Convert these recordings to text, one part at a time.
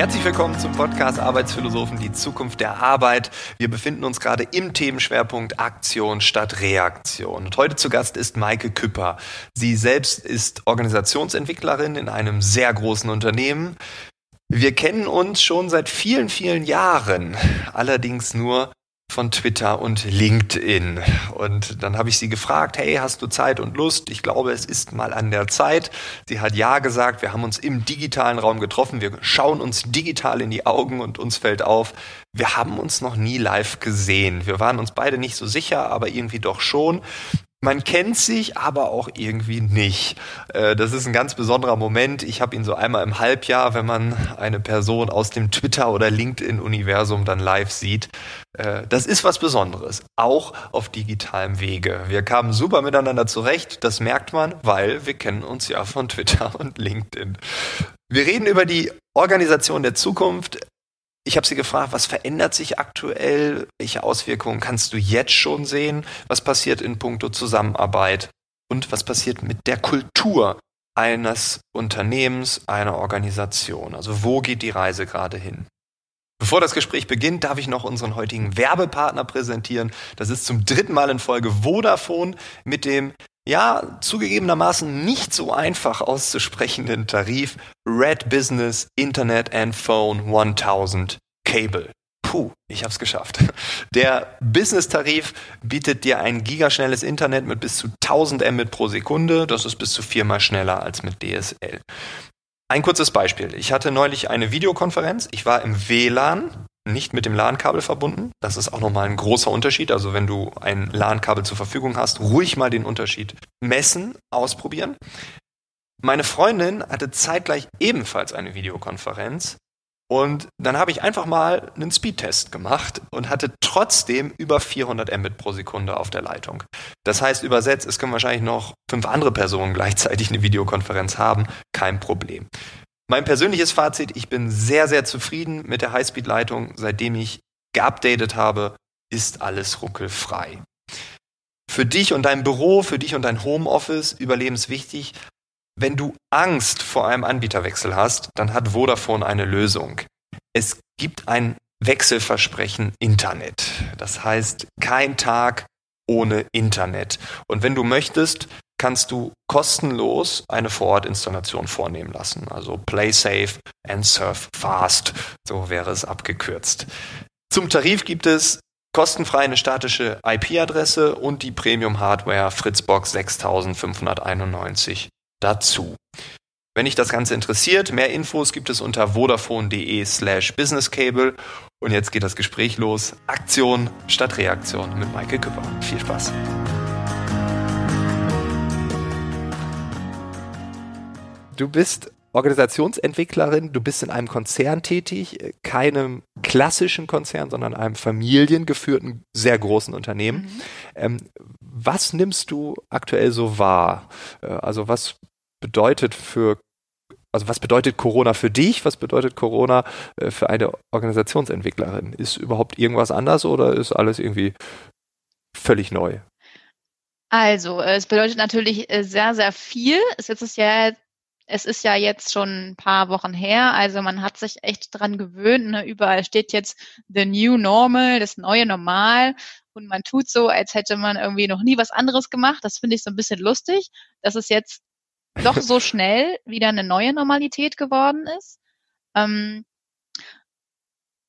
Herzlich willkommen zum Podcast Arbeitsphilosophen, die Zukunft der Arbeit. Wir befinden uns gerade im Themenschwerpunkt Aktion statt Reaktion. Und heute zu Gast ist Maike Küpper. Sie selbst ist Organisationsentwicklerin in einem sehr großen Unternehmen. Wir kennen uns schon seit vielen, vielen Jahren, allerdings nur von Twitter und LinkedIn. Und dann habe ich sie gefragt, hey, hast du Zeit und Lust? Ich glaube, es ist mal an der Zeit. Sie hat ja gesagt, wir haben uns im digitalen Raum getroffen, wir schauen uns digital in die Augen und uns fällt auf, wir haben uns noch nie live gesehen. Wir waren uns beide nicht so sicher, aber irgendwie doch schon. Man kennt sich, aber auch irgendwie nicht. Äh, das ist ein ganz besonderer Moment. Ich habe ihn so einmal im Halbjahr, wenn man eine Person aus dem Twitter- oder LinkedIn-Universum dann live sieht. Äh, das ist was Besonderes, auch auf digitalem Wege. Wir kamen super miteinander zurecht, das merkt man, weil wir kennen uns ja von Twitter und LinkedIn. Wir reden über die Organisation der Zukunft, ich habe sie gefragt, was verändert sich aktuell? Welche Auswirkungen kannst du jetzt schon sehen? Was passiert in puncto Zusammenarbeit? Und was passiert mit der Kultur eines Unternehmens, einer Organisation? Also wo geht die Reise gerade hin? Bevor das Gespräch beginnt, darf ich noch unseren heutigen Werbepartner präsentieren. Das ist zum dritten Mal in Folge Vodafone mit dem ja, zugegebenermaßen nicht so einfach auszusprechenden Tarif Red Business Internet and Phone 1000 Cable. Puh, ich hab's geschafft. Der Business-Tarif bietet dir ein gigaschnelles Internet mit bis zu 1000 Mbit pro Sekunde. Das ist bis zu viermal schneller als mit DSL. Ein kurzes Beispiel. Ich hatte neulich eine Videokonferenz. Ich war im WLAN nicht mit dem LAN-Kabel verbunden. Das ist auch nochmal ein großer Unterschied. Also wenn du ein LAN-Kabel zur Verfügung hast, ruhig mal den Unterschied messen, ausprobieren. Meine Freundin hatte zeitgleich ebenfalls eine Videokonferenz und dann habe ich einfach mal einen Speedtest gemacht und hatte trotzdem über 400 Mbit pro Sekunde auf der Leitung. Das heißt übersetzt, es können wahrscheinlich noch fünf andere Personen gleichzeitig eine Videokonferenz haben, kein Problem. Mein persönliches Fazit, ich bin sehr, sehr zufrieden mit der Highspeed-Leitung. Seitdem ich geupdatet habe, ist alles ruckelfrei. Für dich und dein Büro, für dich und dein Homeoffice überlebenswichtig. Wenn du Angst vor einem Anbieterwechsel hast, dann hat Vodafone eine Lösung. Es gibt ein Wechselversprechen Internet. Das heißt, kein Tag ohne Internet. Und wenn du möchtest, kannst du kostenlos eine Vorortinstallation vornehmen lassen. Also Play Safe and Surf Fast, so wäre es abgekürzt. Zum Tarif gibt es kostenfrei eine statische IP-Adresse und die Premium-Hardware Fritzbox 6591 dazu. Wenn dich das Ganze interessiert, mehr Infos gibt es unter vodafone.de slash businesscable. Und jetzt geht das Gespräch los. Aktion statt Reaktion mit Michael Küpper. Viel Spaß. Du bist Organisationsentwicklerin, du bist in einem Konzern tätig, keinem klassischen Konzern, sondern einem familiengeführten, sehr großen Unternehmen. Mhm. Ähm, was nimmst du aktuell so wahr? Äh, also was bedeutet für also was bedeutet Corona für dich? Was bedeutet Corona äh, für eine Organisationsentwicklerin? Ist überhaupt irgendwas anders oder ist alles irgendwie völlig neu? Also, äh, es bedeutet natürlich sehr, sehr viel. Es ist ja es ist ja jetzt schon ein paar Wochen her, also man hat sich echt dran gewöhnt. Ne? Überall steht jetzt the new normal, das neue Normal. Und man tut so, als hätte man irgendwie noch nie was anderes gemacht. Das finde ich so ein bisschen lustig, dass es jetzt doch so schnell wieder eine neue Normalität geworden ist. Ähm,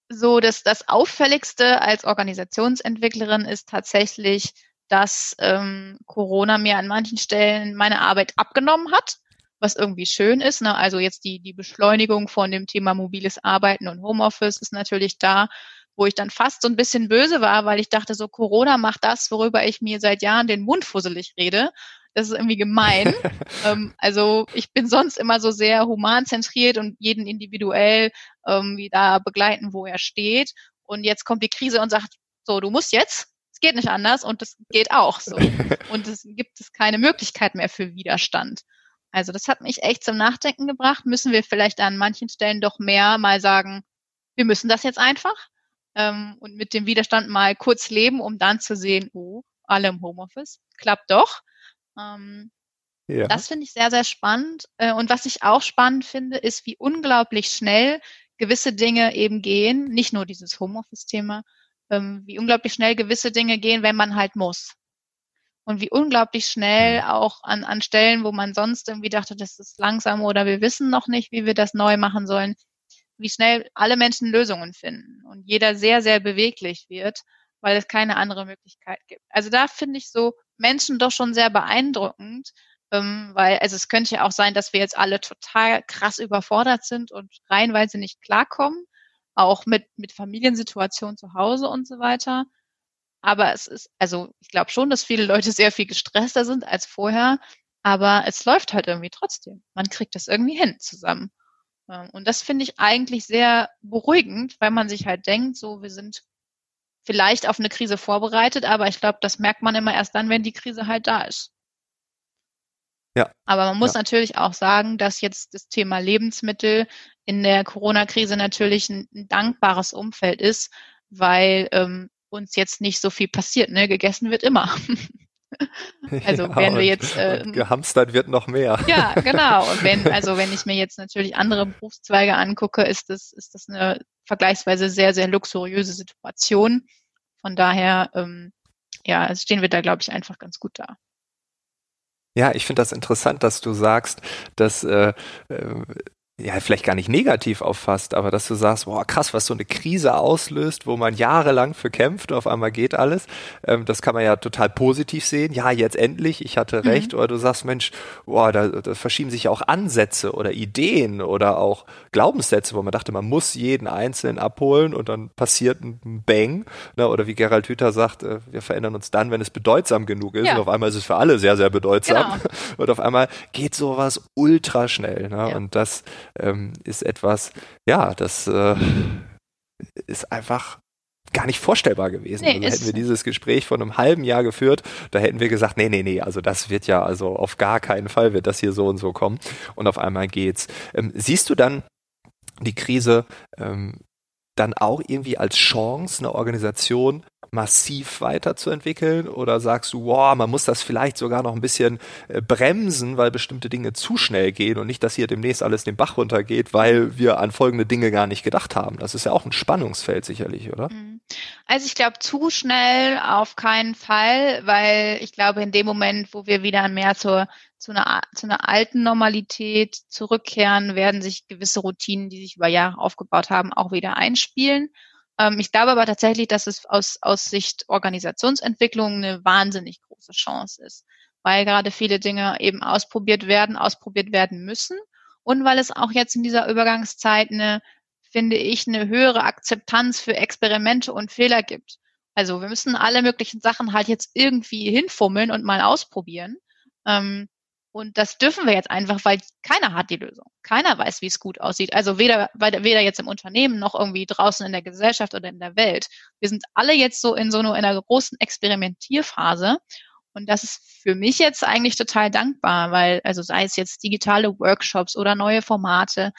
so, dass das Auffälligste als Organisationsentwicklerin ist tatsächlich, dass ähm, Corona mir an manchen Stellen meine Arbeit abgenommen hat was irgendwie schön ist. Ne? Also jetzt die, die Beschleunigung von dem Thema mobiles Arbeiten und Homeoffice ist natürlich da, wo ich dann fast so ein bisschen böse war, weil ich dachte, so Corona macht das, worüber ich mir seit Jahren den Mund fusselig rede. Das ist irgendwie gemein. ähm, also ich bin sonst immer so sehr humanzentriert und jeden individuell ähm, wieder begleiten, wo er steht. Und jetzt kommt die Krise und sagt, so, du musst jetzt, es geht nicht anders und das geht auch so. Und es gibt es keine Möglichkeit mehr für Widerstand. Also das hat mich echt zum Nachdenken gebracht. Müssen wir vielleicht an manchen Stellen doch mehr mal sagen, wir müssen das jetzt einfach ähm, und mit dem Widerstand mal kurz leben, um dann zu sehen, oh, alle im Homeoffice, klappt doch. Ähm, ja. Das finde ich sehr, sehr spannend. Äh, und was ich auch spannend finde, ist, wie unglaublich schnell gewisse Dinge eben gehen, nicht nur dieses Homeoffice-Thema, ähm, wie unglaublich schnell gewisse Dinge gehen, wenn man halt muss. Und wie unglaublich schnell mhm. auch an, an Stellen, wo man sonst irgendwie dachte, das ist langsam oder wir wissen noch nicht, wie wir das neu machen sollen, wie schnell alle Menschen Lösungen finden und jeder sehr, sehr beweglich wird, weil es keine andere Möglichkeit gibt. Also da finde ich so Menschen doch schon sehr beeindruckend, ähm, weil also es könnte ja auch sein, dass wir jetzt alle total krass überfordert sind und reihenweise nicht klarkommen, auch mit, mit Familiensituation zu Hause und so weiter. Aber es ist, also ich glaube schon, dass viele Leute sehr viel gestresster sind als vorher, aber es läuft halt irgendwie trotzdem. Man kriegt das irgendwie hin zusammen. Ähm, und das finde ich eigentlich sehr beruhigend, weil man sich halt denkt, so, wir sind vielleicht auf eine Krise vorbereitet, aber ich glaube, das merkt man immer erst dann, wenn die Krise halt da ist. Ja. Aber man muss ja. natürlich auch sagen, dass jetzt das Thema Lebensmittel in der Corona-Krise natürlich ein, ein, dankbares Umfeld ist, weil ähm, uns jetzt nicht so viel passiert. Ne? Gegessen wird immer. also ja, wenn wir jetzt äh, gehamstert wird noch mehr. Ja, genau. Und wenn also wenn ich mir jetzt natürlich andere Berufszweige angucke, ist das ist das eine vergleichsweise sehr sehr luxuriöse Situation. Von daher ähm, ja, stehen wir da glaube ich einfach ganz gut da. Ja, ich finde das interessant, dass du sagst, dass äh, äh ja, vielleicht gar nicht negativ auffasst, aber dass du sagst, boah, krass, was so eine Krise auslöst, wo man jahrelang für kämpft, auf einmal geht alles, ähm, das kann man ja total positiv sehen. Ja, jetzt endlich, ich hatte mhm. recht. Mhm. Oder du sagst, Mensch, boah, da, da verschieben sich auch Ansätze oder Ideen oder auch Glaubenssätze, wo man dachte, man muss jeden Einzelnen abholen und dann passiert ein Bang. Ne? Oder wie Gerald Hüther sagt, äh, wir verändern uns dann, wenn es bedeutsam genug ist. Ja. Und auf einmal ist es für alle sehr, sehr bedeutsam. Genau. Und auf einmal geht sowas ultra schnell. Ne? Ja. Und das ähm, ist etwas, ja, das äh, ist einfach gar nicht vorstellbar gewesen. Nee, also hätten wir dieses Gespräch vor einem halben Jahr geführt, da hätten wir gesagt, nee, nee, nee, also das wird ja, also auf gar keinen Fall wird das hier so und so kommen. Und auf einmal geht's. Ähm, siehst du dann die Krise ähm, dann auch irgendwie als Chance, eine Organisation massiv weiterzuentwickeln? Oder sagst du, wow, man muss das vielleicht sogar noch ein bisschen äh, bremsen, weil bestimmte Dinge zu schnell gehen und nicht, dass hier demnächst alles den Bach runtergeht, weil wir an folgende Dinge gar nicht gedacht haben? Das ist ja auch ein Spannungsfeld sicherlich, oder? Mhm. Also ich glaube, zu schnell auf keinen Fall, weil ich glaube, in dem Moment, wo wir wieder mehr zur, zu, einer, zu einer alten Normalität zurückkehren, werden sich gewisse Routinen, die sich über Jahre aufgebaut haben, auch wieder einspielen. Ähm, ich glaube aber tatsächlich, dass es aus, aus Sicht Organisationsentwicklung eine wahnsinnig große Chance ist, weil gerade viele Dinge eben ausprobiert werden, ausprobiert werden müssen und weil es auch jetzt in dieser Übergangszeit eine, finde ich, eine höhere Akzeptanz für Experimente und Fehler gibt. Also wir müssen alle möglichen Sachen halt jetzt irgendwie hinfummeln und mal ausprobieren. Ähm, und das dürfen wir jetzt einfach, weil keiner hat die Lösung. Keiner weiß, wie es gut aussieht. Also weder, weder jetzt im Unternehmen noch irgendwie draußen in der Gesellschaft oder in der Welt. Wir sind alle jetzt so in so einer, in einer großen Experimentierphase. Und das ist für mich jetzt eigentlich total dankbar, weil, also sei es jetzt digitale Workshops oder neue Formate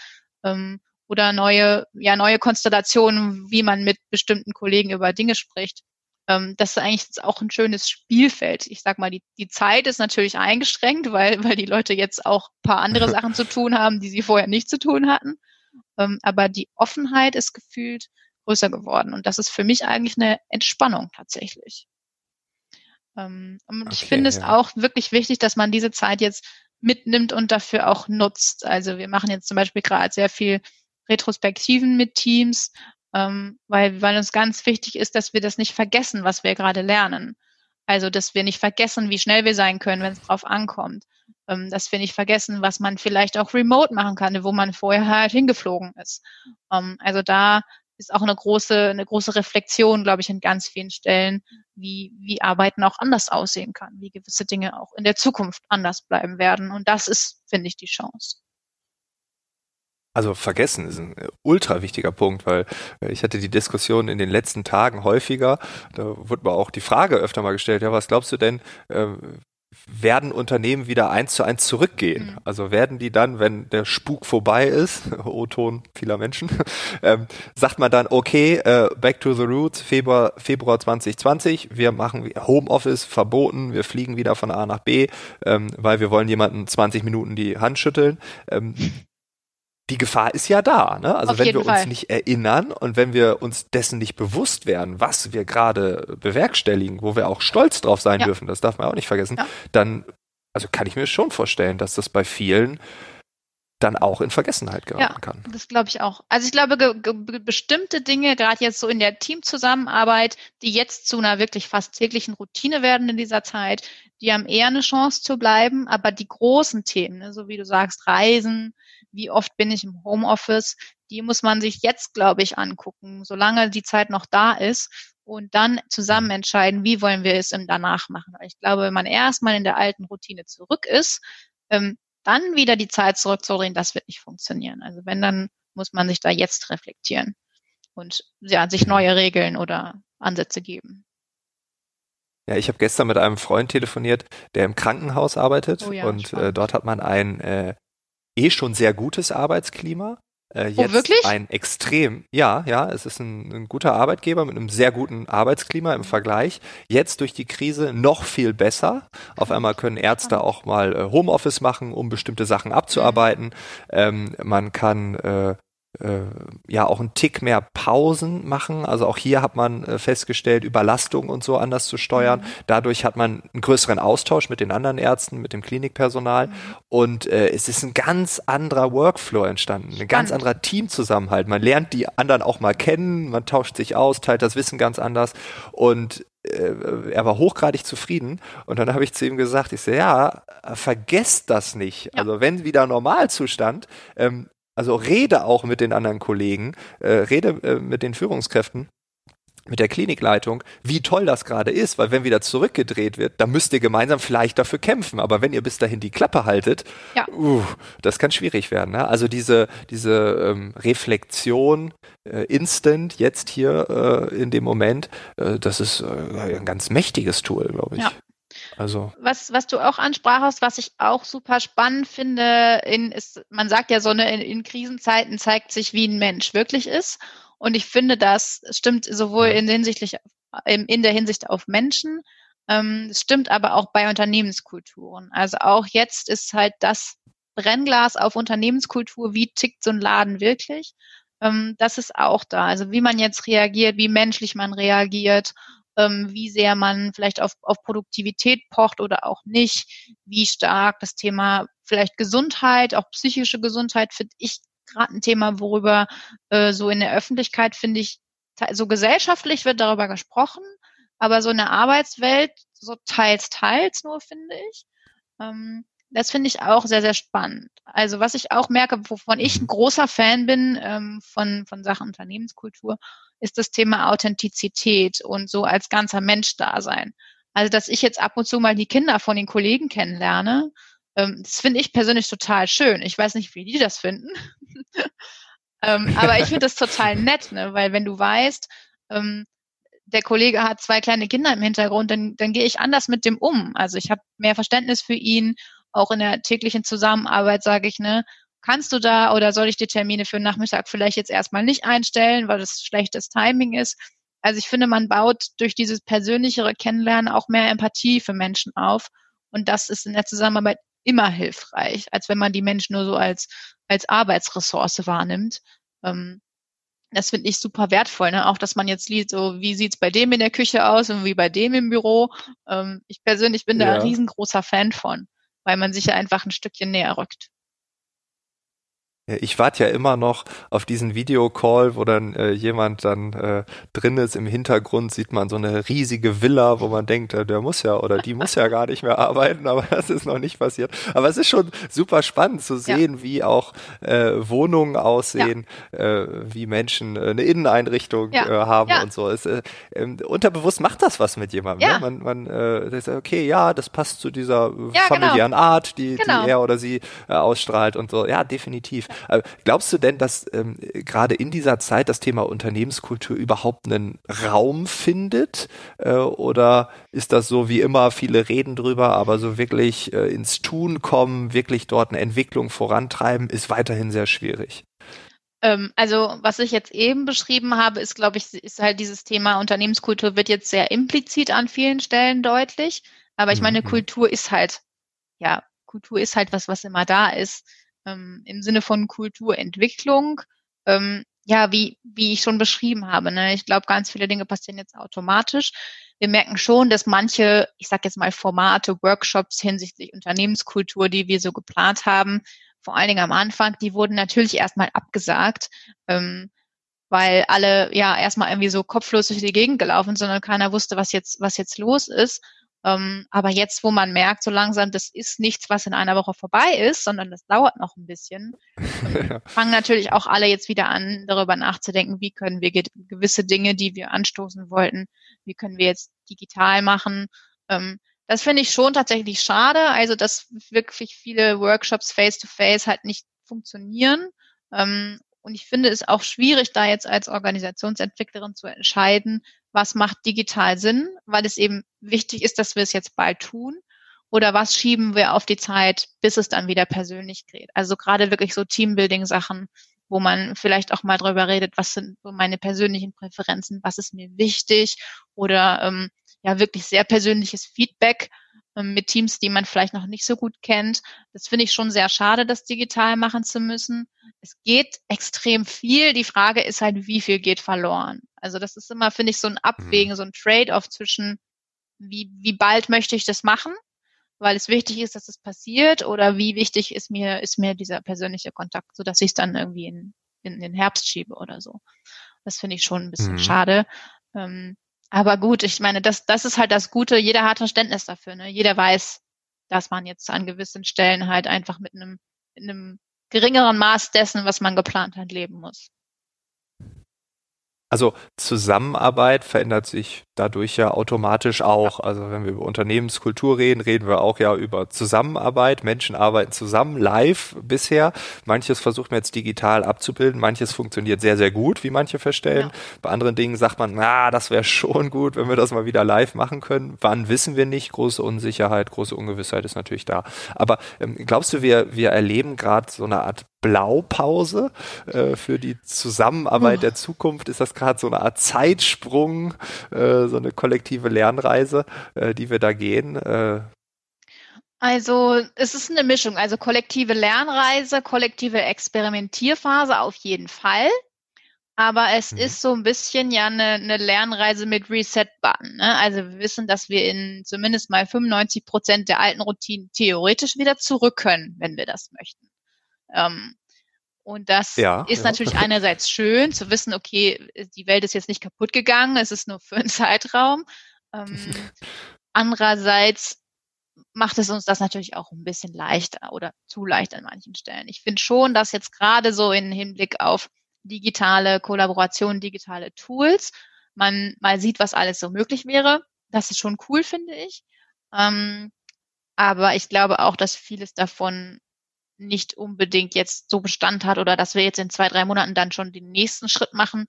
ähm, oder neue, ja, neue Konstellationen, wie man mit bestimmten Kollegen über Dinge spricht ähm, das ist eigentlich jetzt auch ein schönes Spielfeld. Ich sag mal, die, die Zeit ist natürlich eingeschränkt, weil, weil die Leute jetzt auch ein paar andere Sachen zu tun haben, die sie vorher nicht zu tun hatten. Ähm, aber die Offenheit ist gefühlt größer geworden. Und das ist für mich eigentlich eine Entspannung tatsächlich. Ähm, und okay, ich finde ja. es auch wirklich wichtig, dass man diese Zeit jetzt mitnimmt und dafür auch nutzt. Also wir machen jetzt zum Beispiel gerade sehr viel Retrospektiven mit Teams, ähm, weil, weil uns ganz wichtig ist, dass wir das nicht vergessen, was wir gerade lernen. Also, dass wir nicht vergessen, wie schnell wir sein können, wenn es drauf ankommt. Ähm, dass wir nicht vergessen, was man vielleicht auch remote machen kann, wo man vorher halt hingeflogen ist. Ähm, also da ist auch eine große, eine große Reflexion, glaube ich, in ganz vielen Stellen, wie, wie Arbeiten auch anders aussehen kann, wie gewisse Dinge auch in der Zukunft anders bleiben werden. Und das ist, finde ich, die Chance. Also vergessen ist ein äh, ultra wichtiger Punkt, weil äh, ich hatte die Diskussion in den letzten Tagen häufiger. Da wurde mir auch die Frage öfter mal gestellt, ja, was glaubst du denn, äh, werden Unternehmen wieder eins zu eins zurückgehen? Mhm. Also werden die dann, wenn der Spuk vorbei ist, O-Ton vieler Menschen, ähm, sagt man dann, okay, äh, back to the roots, Februar, Februar 2020, wir machen Homeoffice verboten, wir fliegen wieder von A nach B, ähm, weil wir wollen jemanden 20 Minuten die Hand schütteln. Ähm, die Gefahr ist ja da. Ne? Also Auf wenn wir uns Fall. nicht erinnern und wenn wir uns dessen nicht bewusst werden, was wir gerade bewerkstelligen, wo wir auch stolz drauf sein Ja. dürfen, das darf man auch nicht vergessen, Ja. dann, also kann ich mir schon vorstellen, dass das bei vielen dann auch in Vergessenheit geraten Ja. kann. Das glaube ich auch. Also ich glaube, ge ge be- bestimmte Dinge, gerade jetzt so in der Teamzusammenarbeit, die jetzt zu einer wirklich fast täglichen Routine werden in dieser Zeit, die haben eher eine Chance zu bleiben. Aber die großen Themen, ne, so wie du sagst, Reisen, wie oft bin ich im Homeoffice, die muss man sich jetzt, glaube ich, angucken, solange die Zeit noch da ist und dann zusammen entscheiden, wie wollen wir es im danach machen. Ich glaube, wenn man erstmal in der alten Routine zurück ist, ähm, dann wieder die Zeit zurückzudrehen, das wird nicht funktionieren. Also wenn, dann muss man sich da jetzt reflektieren und ja, sich neue Regeln oder Ansätze geben. Ja, ich habe gestern mit einem Freund telefoniert, der im Krankenhaus arbeitet Oh ja, und äh, dort hat man ein äh, eh schon sehr gutes Arbeitsklima. Äh, jetzt Oh, wirklich? ein extrem, ja, ja, es ist ein, ein guter Arbeitgeber mit einem sehr guten Arbeitsklima im Vergleich. Jetzt durch die Krise noch viel besser. Auf einmal können Ärzte auch mal äh, Homeoffice machen, um bestimmte Sachen abzuarbeiten. Ähm, man kann äh, äh, ja auch einen Tick mehr Pausen machen. Also auch hier hat man äh, festgestellt, Überlastung und so anders zu steuern. Mhm. Dadurch hat man einen größeren Austausch mit den anderen Ärzten, mit dem Klinikpersonal. Mhm. Und äh, es ist ein ganz anderer Workflow entstanden, ein ganz anderer Teamzusammenhalt. Man lernt die anderen auch mal kennen, man tauscht sich aus, teilt das Wissen ganz anders. Und äh, er war hochgradig zufrieden. Und dann habe ich zu ihm gesagt, ich so, ja, vergesst das nicht. Ja. Also wenn wieder Normalzustand, ähm, also rede auch mit den anderen Kollegen, äh, rede äh, mit den Führungskräften, mit der Klinikleitung, wie toll das gerade ist, weil wenn wieder zurückgedreht wird, dann müsst ihr gemeinsam vielleicht dafür kämpfen. Aber wenn ihr bis dahin die Klappe haltet, Ja. uh, das kann schwierig werden. Ne? Also diese, diese ähm, Reflexion äh, instant jetzt hier äh, in dem Moment, äh, das ist äh, ein ganz mächtiges Tool, glaube ich. Ja. Also Was, was du auch ansprachst, was ich auch super spannend finde, in, ist, man sagt ja so, eine, in, in Krisenzeiten zeigt sich, wie ein Mensch wirklich ist. Und ich finde, das stimmt sowohl in, hinsichtlich, in in der Hinsicht auf Menschen, ähm, es stimmt aber auch bei Unternehmenskulturen. Also auch jetzt ist halt das Brennglas auf Unternehmenskultur, wie tickt so ein Laden wirklich. Ähm, das ist auch da. Also wie man jetzt reagiert, wie menschlich man reagiert, ähm, wie sehr man vielleicht auf, auf Produktivität pocht oder auch nicht, wie stark das Thema vielleicht Gesundheit, auch psychische Gesundheit, finde ich gerade ein Thema, worüber äh, so in der Öffentlichkeit, finde ich, so gesellschaftlich wird darüber gesprochen, aber so in der Arbeitswelt so teils, teils nur, finde ich. Ähm, das finde ich auch sehr, sehr spannend. Also was ich auch merke, wovon ich ein großer Fan bin ähm, von, von Sachen Unternehmenskultur, ist das Thema Authentizität und so als ganzer Mensch da sein. Also dass ich jetzt ab und zu mal die Kinder von den Kollegen kennenlerne, ähm, das finde ich persönlich total schön. Ich weiß nicht, wie die das finden. ähm, aber ich finde das total nett, ne? weil wenn du weißt, ähm, der Kollege hat zwei kleine Kinder im Hintergrund, dann, dann gehe ich anders mit dem um. Also ich habe mehr Verständnis für ihn. Auch in der täglichen Zusammenarbeit sage ich, ne, kannst du da oder soll ich die Termine für den Nachmittag vielleicht jetzt erstmal nicht einstellen, weil das schlechtes Timing ist. Also ich finde, man baut durch dieses persönlichere Kennenlernen auch mehr Empathie für Menschen auf. Und das ist in der Zusammenarbeit immer hilfreich, als wenn man die Menschen nur so als, als Arbeitsressource wahrnimmt. Ähm, das finde ich super wertvoll, ne? Auch dass man jetzt liest, so wie sieht's bei dem in der Küche aus und wie bei dem im Büro. Ähm, ich persönlich bin da Ja. ein riesengroßer Fan von, weil man sich ja einfach ein Stückchen näher rückt. Ja, Ich warte ja immer noch auf diesen Videocall, wo dann äh, jemand dann äh, drin ist. Im Hintergrund sieht man so eine riesige Villa, wo man denkt, äh, der muss ja oder die muss ja gar nicht mehr arbeiten, aber das ist noch nicht passiert. Aber es ist schon super spannend zu sehen, wie auch äh, Wohnungen aussehen, äh, wie Menschen äh, eine Inneneinrichtung Ja. haben Ja. und so. Es, äh, ähm, unterbewusst macht das was mit jemandem. Ja. Ne? Man, man ist, okay, ja, das passt zu dieser Ja, genau. familiären Art, die, Genau. die er oder sie ausstrahlt und so. Ja, definitiv. Äh, glaubst du denn, dass ähm, gerade in dieser Zeit das Thema Unternehmenskultur überhaupt einen Raum findet? Äh, oder ist das so wie immer, viele reden drüber, aber so wirklich äh, ins Tun kommen, wirklich dort eine Entwicklung vorantreiben, ist weiterhin sehr schwierig? Ähm, also was ich jetzt eben beschrieben habe, ist, glaube ich, ist halt dieses Thema Unternehmenskultur wird jetzt sehr implizit an vielen Stellen deutlich. Aber ich meine, Mhm. Kultur ist halt, ja, Kultur ist halt was, was immer da ist. Ähm, im Sinne von Kulturentwicklung. Ähm, ja, wie, wie ich schon beschrieben habe. Ne? Ich glaube, ganz viele Dinge passieren jetzt automatisch. Wir merken schon, dass manche, ich sage jetzt mal Formate, Workshops hinsichtlich Unternehmenskultur, die wir so geplant haben, vor allen Dingen am Anfang, die wurden natürlich erstmal abgesagt. Ähm, weil alle ja erstmal irgendwie so kopflos durch die Gegend gelaufen sind und keiner wusste, was jetzt, was jetzt los ist. Ähm, aber jetzt, wo man merkt, so langsam, das ist nichts, was in einer Woche vorbei ist, sondern das dauert noch ein bisschen, ähm, fangen natürlich auch alle jetzt wieder an, darüber nachzudenken, wie können wir gewisse Dinge, die wir anstoßen wollten, wie können wir jetzt digital machen. Ähm, das finde ich schon tatsächlich schade, also dass wirklich viele Workshops face-to-face -face halt nicht funktionieren. Ähm, und ich finde es auch schwierig, da jetzt als Organisationsentwicklerin zu entscheiden, was macht digital Sinn, weil es eben wichtig ist, dass wir es jetzt bald tun. Oder was schieben wir auf die Zeit, bis es dann wieder persönlich geht. Also gerade wirklich so Teambuilding-Sachen, wo man vielleicht auch mal drüber redet, was sind so meine persönlichen Präferenzen, was ist mir wichtig oder ähm, ja wirklich sehr persönliches Feedback mit Teams, die man vielleicht noch nicht so gut kennt. Das finde ich schon sehr schade, das digital machen zu müssen. Es geht extrem viel. Die Frage ist halt, wie viel geht verloren? Also das ist immer, finde ich, so ein Abwägen, mhm. so ein Trade-off zwischen, wie, wie bald möchte ich das machen, weil es wichtig ist, dass es passiert, oder wie wichtig ist mir, ist mir dieser persönliche Kontakt, so dass ich es dann irgendwie in, in den Herbst schiebe oder so. Das finde ich schon ein bisschen mhm. schade. Ähm, aber gut, ich meine, das, das ist halt das Gute. Jeder hat Verständnis dafür. Ne? Jeder weiß, dass man jetzt an gewissen Stellen halt einfach mit einem, mit einem geringeren Maß dessen, was man geplant hat, leben muss. Also Zusammenarbeit verändert sich dadurch ja automatisch auch. Also wenn wir über Unternehmenskultur reden, reden wir auch ja über Zusammenarbeit. Menschen arbeiten zusammen, live bisher. Manches versucht man jetzt digital abzubilden, manches funktioniert sehr, sehr gut, wie manche feststellen. Ja. Bei anderen Dingen sagt man, na, das wäre schon gut, wenn wir das mal wieder live machen können. Wann wissen wir nicht. Große Unsicherheit, große Ungewissheit ist natürlich da. Aber ähm, glaubst du, wir, wir erleben gerade so eine Art Blaupause äh, für die Zusammenarbeit oh. der Zukunft? Ist das gerade so eine Art Zeitsprung, äh, so eine kollektive Lernreise, äh, die wir da gehen? Äh? Also es ist eine Mischung, also kollektive Lernreise, kollektive Experimentierphase auf jeden Fall. Aber es mhm. ist so ein bisschen ja eine, eine Lernreise mit Reset-Button. Ne? Also wir wissen, dass wir in zumindest mal 95 Prozent der alten Routinen theoretisch wieder zurück können, wenn wir das möchten. Ähm, und das ja, ist ja. natürlich einerseits schön zu wissen, okay, die Welt ist jetzt nicht kaputt gegangen, es ist nur für einen Zeitraum. Ähm, andererseits macht es uns das natürlich auch ein bisschen leichter oder zu leicht an manchen Stellen. Ich finde schon, dass jetzt gerade so im Hinblick auf digitale Kollaboration, digitale Tools, man mal sieht, was alles so möglich wäre. Das ist schon cool, finde ich. Ähm, aber ich glaube auch, dass vieles davon nicht unbedingt jetzt so Bestand hat oder dass wir jetzt in zwei, drei Monaten dann schon den nächsten Schritt machen.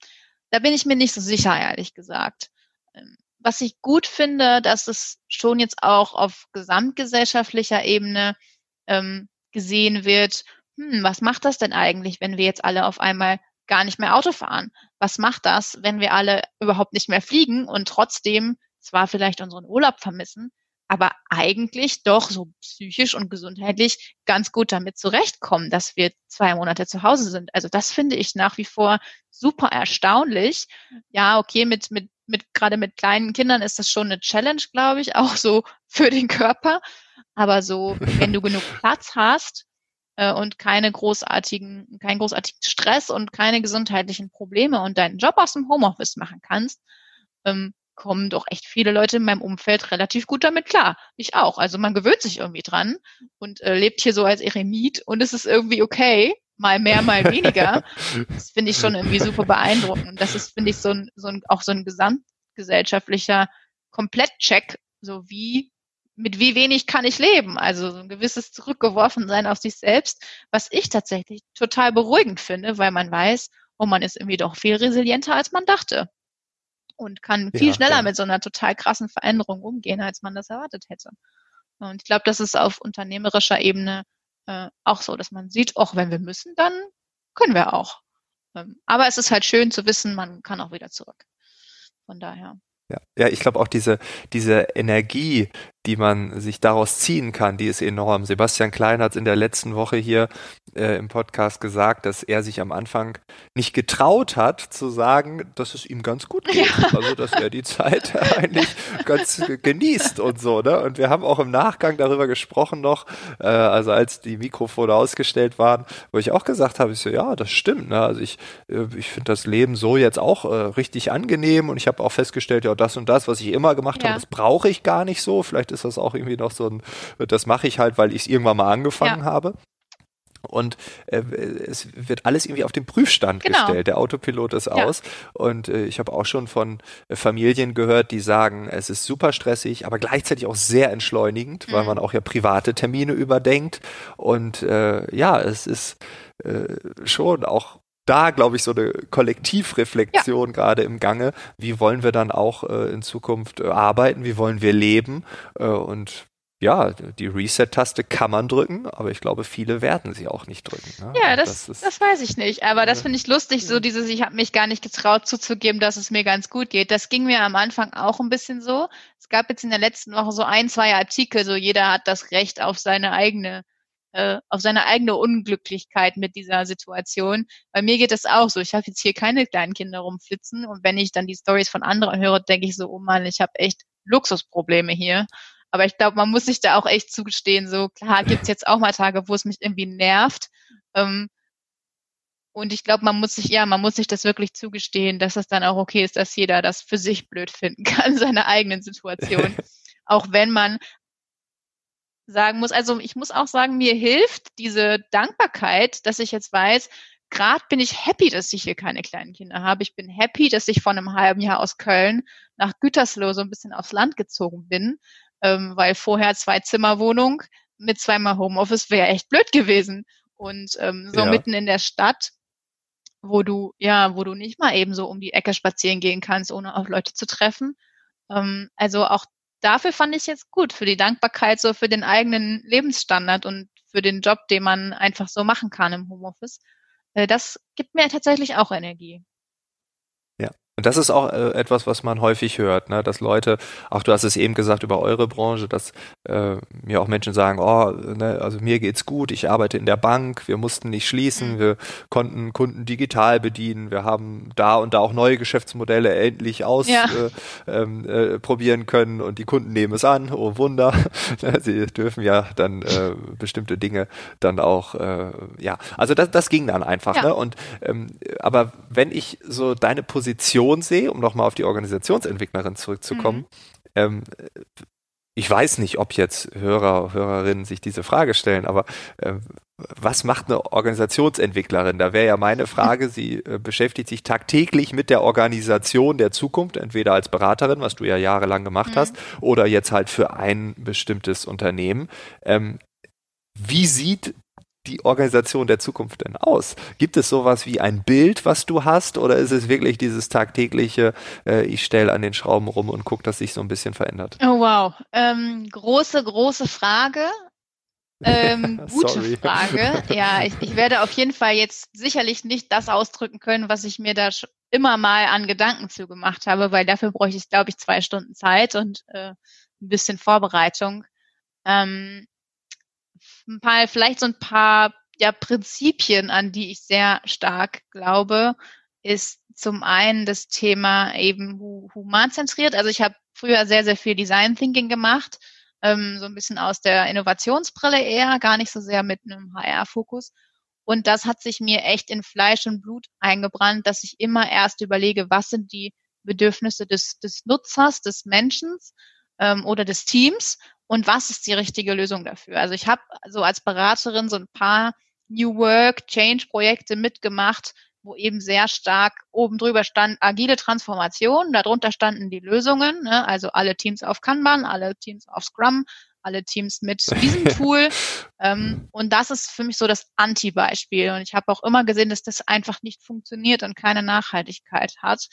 Da bin ich mir nicht so sicher, ehrlich gesagt. Ähm, was ich gut finde, dass es schon jetzt auch auf gesamtgesellschaftlicher Ebene ähm, gesehen wird, hm, was macht das denn eigentlich, wenn wir jetzt alle auf einmal gar nicht mehr Auto fahren? Was macht das, wenn wir alle überhaupt nicht mehr fliegen und trotzdem zwar vielleicht unseren Urlaub vermissen, aber eigentlich doch so psychisch und gesundheitlich ganz gut damit zurechtkommen, dass wir zwei Monate zu Hause sind. Also das finde ich nach wie vor super erstaunlich. Ja, okay, mit, mit, mit, gerade mit kleinen Kindern ist das schon eine Challenge, glaube ich, auch so für den Körper. Aber so, wenn du genug Platz hast, äh, und keine großartigen, keinen großartigen Stress und keine gesundheitlichen Probleme und deinen Job aus dem Homeoffice machen kannst, ähm, kommen doch echt viele Leute in meinem Umfeld relativ gut damit klar. Ich auch. Also man gewöhnt sich irgendwie dran und äh, lebt hier so als Eremit und es ist irgendwie okay, mal mehr, mal weniger. das finde ich schon irgendwie super beeindruckend. Und das ist, finde ich, so ein, so ein, auch so ein gesamtgesellschaftlicher Komplettcheck, so wie mit wie wenig kann ich leben? Also so ein gewisses Zurückgeworfensein auf sich selbst, was ich tatsächlich total beruhigend finde, weil man weiß, oh, man ist irgendwie doch viel resilienter, als man dachte und kann viel ja, schneller ja. mit so einer total krassen Veränderung umgehen, als man das erwartet hätte. Und ich glaube, das ist auf unternehmerischer Ebene äh, auch so, dass man sieht, auch wenn wir müssen, dann können wir auch. Ähm, aber es ist halt schön zu wissen, man kann auch wieder zurück. Von daher. Ja, ja ich glaube auch diese, diese Energie, die man sich daraus ziehen kann, die ist enorm. Sebastian Klein hat in der letzten Woche hier äh, im Podcast gesagt, dass er sich am Anfang nicht getraut hat zu sagen, dass es ihm ganz gut geht. Ja. Also, dass er die Zeit eigentlich ganz genießt und so. Ne? Und wir haben auch im Nachgang darüber gesprochen noch, äh, also als die Mikrofone ausgestellt waren, wo ich auch gesagt habe, ich so, ja, das stimmt. Ne? Also ich, äh, ich finde das Leben so jetzt auch äh, richtig angenehm und ich habe auch festgestellt, ja, das und das, was ich immer gemacht ja. habe, das brauche ich gar nicht so. Vielleicht ist das auch irgendwie noch so ein, das mache ich halt, weil ich es irgendwann mal angefangen ja. habe. Und äh, es wird alles irgendwie auf den Prüfstand genau. gestellt. Der Autopilot ist ja. aus. Und äh, ich habe auch schon von äh, Familien gehört, die sagen, es ist super stressig, aber gleichzeitig auch sehr entschleunigend, mhm. weil man auch ja private Termine überdenkt. Und äh, ja, es ist äh, schon auch da, glaube ich, so eine Kollektivreflexion ja. gerade im Gange. Wie wollen wir dann auch äh, in Zukunft äh, arbeiten? Wie wollen wir leben? Äh, und ja, die Reset-Taste kann man drücken, aber ich glaube, viele werden sie auch nicht drücken. Ne? Ja, das, das, ist, das, weiß ich nicht. Aber das finde ich lustig, so dieses, ich habe mich gar nicht getraut zuzugeben, dass es mir ganz gut geht. Das ging mir am Anfang auch ein bisschen so. Es gab jetzt in der letzten Woche so ein, zwei Artikel, so jeder hat das Recht auf seine eigene äh, auf seine eigene Unglücklichkeit mit dieser Situation. Bei mir geht es auch so. Ich habe jetzt hier keine kleinen Kinder rumflitzen und wenn ich dann die Stories von anderen höre, denke ich so, oh Mann, ich habe echt Luxusprobleme hier. Aber ich glaube, man muss sich da auch echt zugestehen. So klar gibt's jetzt auch mal Tage, wo es mich irgendwie nervt. Ähm, und ich glaube, man muss sich, ja, man muss sich das wirklich zugestehen, dass es dann auch okay ist, dass jeder das für sich blöd finden kann, seine eigenen Situation. auch wenn man sagen muss, also ich muss auch sagen, mir hilft diese Dankbarkeit, dass ich jetzt weiß, gerade bin ich happy, dass ich hier keine kleinen Kinder habe. Ich bin happy, dass ich vor einem halben Jahr aus Köln nach Gütersloh so ein bisschen aufs Land gezogen bin, ähm, weil vorher zwei Zimmerwohnung mit zweimal Homeoffice wäre echt blöd gewesen. Und ähm, so ja. mitten in der Stadt, wo du, ja, wo du nicht mal eben so um die Ecke spazieren gehen kannst, ohne auf Leute zu treffen. Ähm, also auch dafür fand ich jetzt gut, für die Dankbarkeit, so für den eigenen Lebensstandard und für den Job, den man einfach so machen kann im Homeoffice. Äh, das gibt mir tatsächlich auch Energie. Und das ist auch äh, etwas, was man häufig hört, ne? dass Leute, auch du hast es eben gesagt über eure Branche, dass äh, mir auch Menschen sagen, oh, ne, also mir geht's gut, ich arbeite in der Bank, wir mussten nicht schließen, mhm. wir konnten Kunden digital bedienen, wir haben da und da auch neue Geschäftsmodelle endlich ausprobieren ja. äh, ähm, äh, können und die Kunden nehmen es an, oh Wunder, ne, sie dürfen ja dann äh, bestimmte Dinge dann auch, äh, ja, also das, das ging dann einfach. Ja. Ne? Und ähm, aber wenn ich so deine Position Vision sehe, um nochmal auf die Organisationsentwicklerin zurückzukommen, mhm. ähm, ich weiß nicht, ob jetzt Hörer, Hörerinnen sich diese Frage stellen, aber äh, was macht eine Organisationsentwicklerin? Da wäre ja meine Frage, sie äh, beschäftigt sich tagtäglich mit der Organisation der Zukunft, entweder als Beraterin, was du ja jahrelang gemacht mhm. hast, oder jetzt halt für ein bestimmtes Unternehmen. Ähm, wie sieht die Organisation der Zukunft denn aus? Gibt es sowas wie ein Bild, was du hast, oder ist es wirklich dieses tagtägliche, äh, ich stelle an den Schrauben rum und gucke, dass sich so ein bisschen verändert? Oh wow, ähm, große, große Frage. Ähm, gute Frage. Ja, ich, ich werde auf jeden Fall jetzt sicherlich nicht das ausdrücken können, was ich mir da immer mal an Gedanken zugemacht habe, weil dafür bräuchte ich, glaube ich, zwei Stunden Zeit und äh, ein bisschen Vorbereitung. Ähm, ein paar, vielleicht so ein paar ja, Prinzipien, an die ich sehr stark glaube, ist zum einen das Thema eben humanzentriert. Also ich habe früher sehr, sehr viel Design Thinking gemacht, ähm, so ein bisschen aus der Innovationsbrille eher, gar nicht so sehr mit einem HR-Fokus. Und das hat sich mir echt in Fleisch und Blut eingebrannt, dass ich immer erst überlege, was sind die Bedürfnisse des, des Nutzers, des Menschen ähm, oder des Teams und was ist die richtige Lösung dafür. Also ich habe so als Beraterin so ein paar New Work, Change-Projekte mitgemacht, wo eben sehr stark oben drüber stand agile Transformation, darunter standen die Lösungen, ne? also alle Teams auf Kanban, alle Teams auf Scrum, alle Teams mit diesem Tool. ähm, und das ist für mich so das Anti-Beispiel. Und ich habe auch immer gesehen, dass das einfach nicht funktioniert und keine Nachhaltigkeit hat,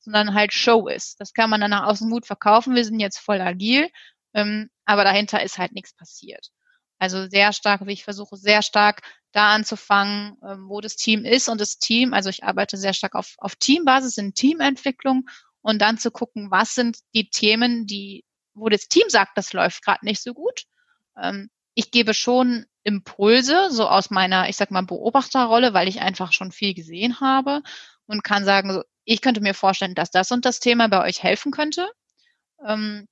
sondern halt Show ist. Das kann man dann nach außen gut verkaufen. Wir sind jetzt voll agil. Ähm, aber dahinter ist halt nichts passiert. Also sehr stark, wie ich versuche, sehr stark da anzufangen, ähm, wo das Team ist und das Team, also ich arbeite sehr stark auf, auf Teambasis in Teamentwicklung und dann zu gucken, was sind die Themen, die, wo das Team sagt, das läuft gerade nicht so gut. Ähm, ich gebe schon Impulse, so aus meiner, ich sag mal, Beobachterrolle, weil ich einfach schon viel gesehen habe und kann sagen, so, ich könnte mir vorstellen, dass das und das Thema bei euch helfen könnte. Ähm,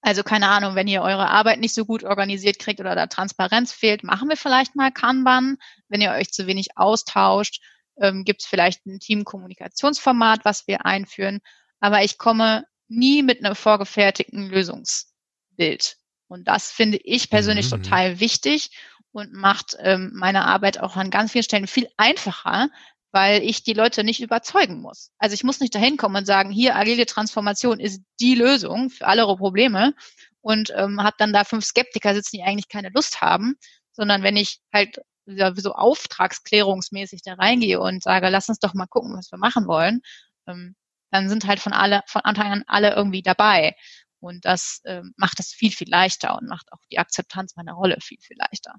also keine Ahnung, wenn ihr eure Arbeit nicht so gut organisiert kriegt oder da Transparenz fehlt, machen wir vielleicht mal Kanban. Wenn ihr euch zu wenig austauscht, ähm, gibt es vielleicht ein Teamkommunikationsformat, was wir einführen. Aber ich komme nie mit einem vorgefertigten Lösungsbild. Und das finde ich persönlich mhm. total wichtig und macht ähm, meine Arbeit auch an ganz vielen Stellen viel einfacher, weil ich die Leute nicht überzeugen muss. Also ich muss nicht dahin kommen und sagen, hier agile Transformation ist die Lösung für alle Probleme und ähm, habe dann da fünf Skeptiker sitzen, die eigentlich keine Lust haben, sondern wenn ich halt so auftragsklärungsmäßig da reingehe und sage, lass uns doch mal gucken, was wir machen wollen, ähm, dann sind halt von alle von Anfang an alle irgendwie dabei. Und das ähm, macht es viel, viel leichter und macht auch die Akzeptanz meiner Rolle viel, viel leichter.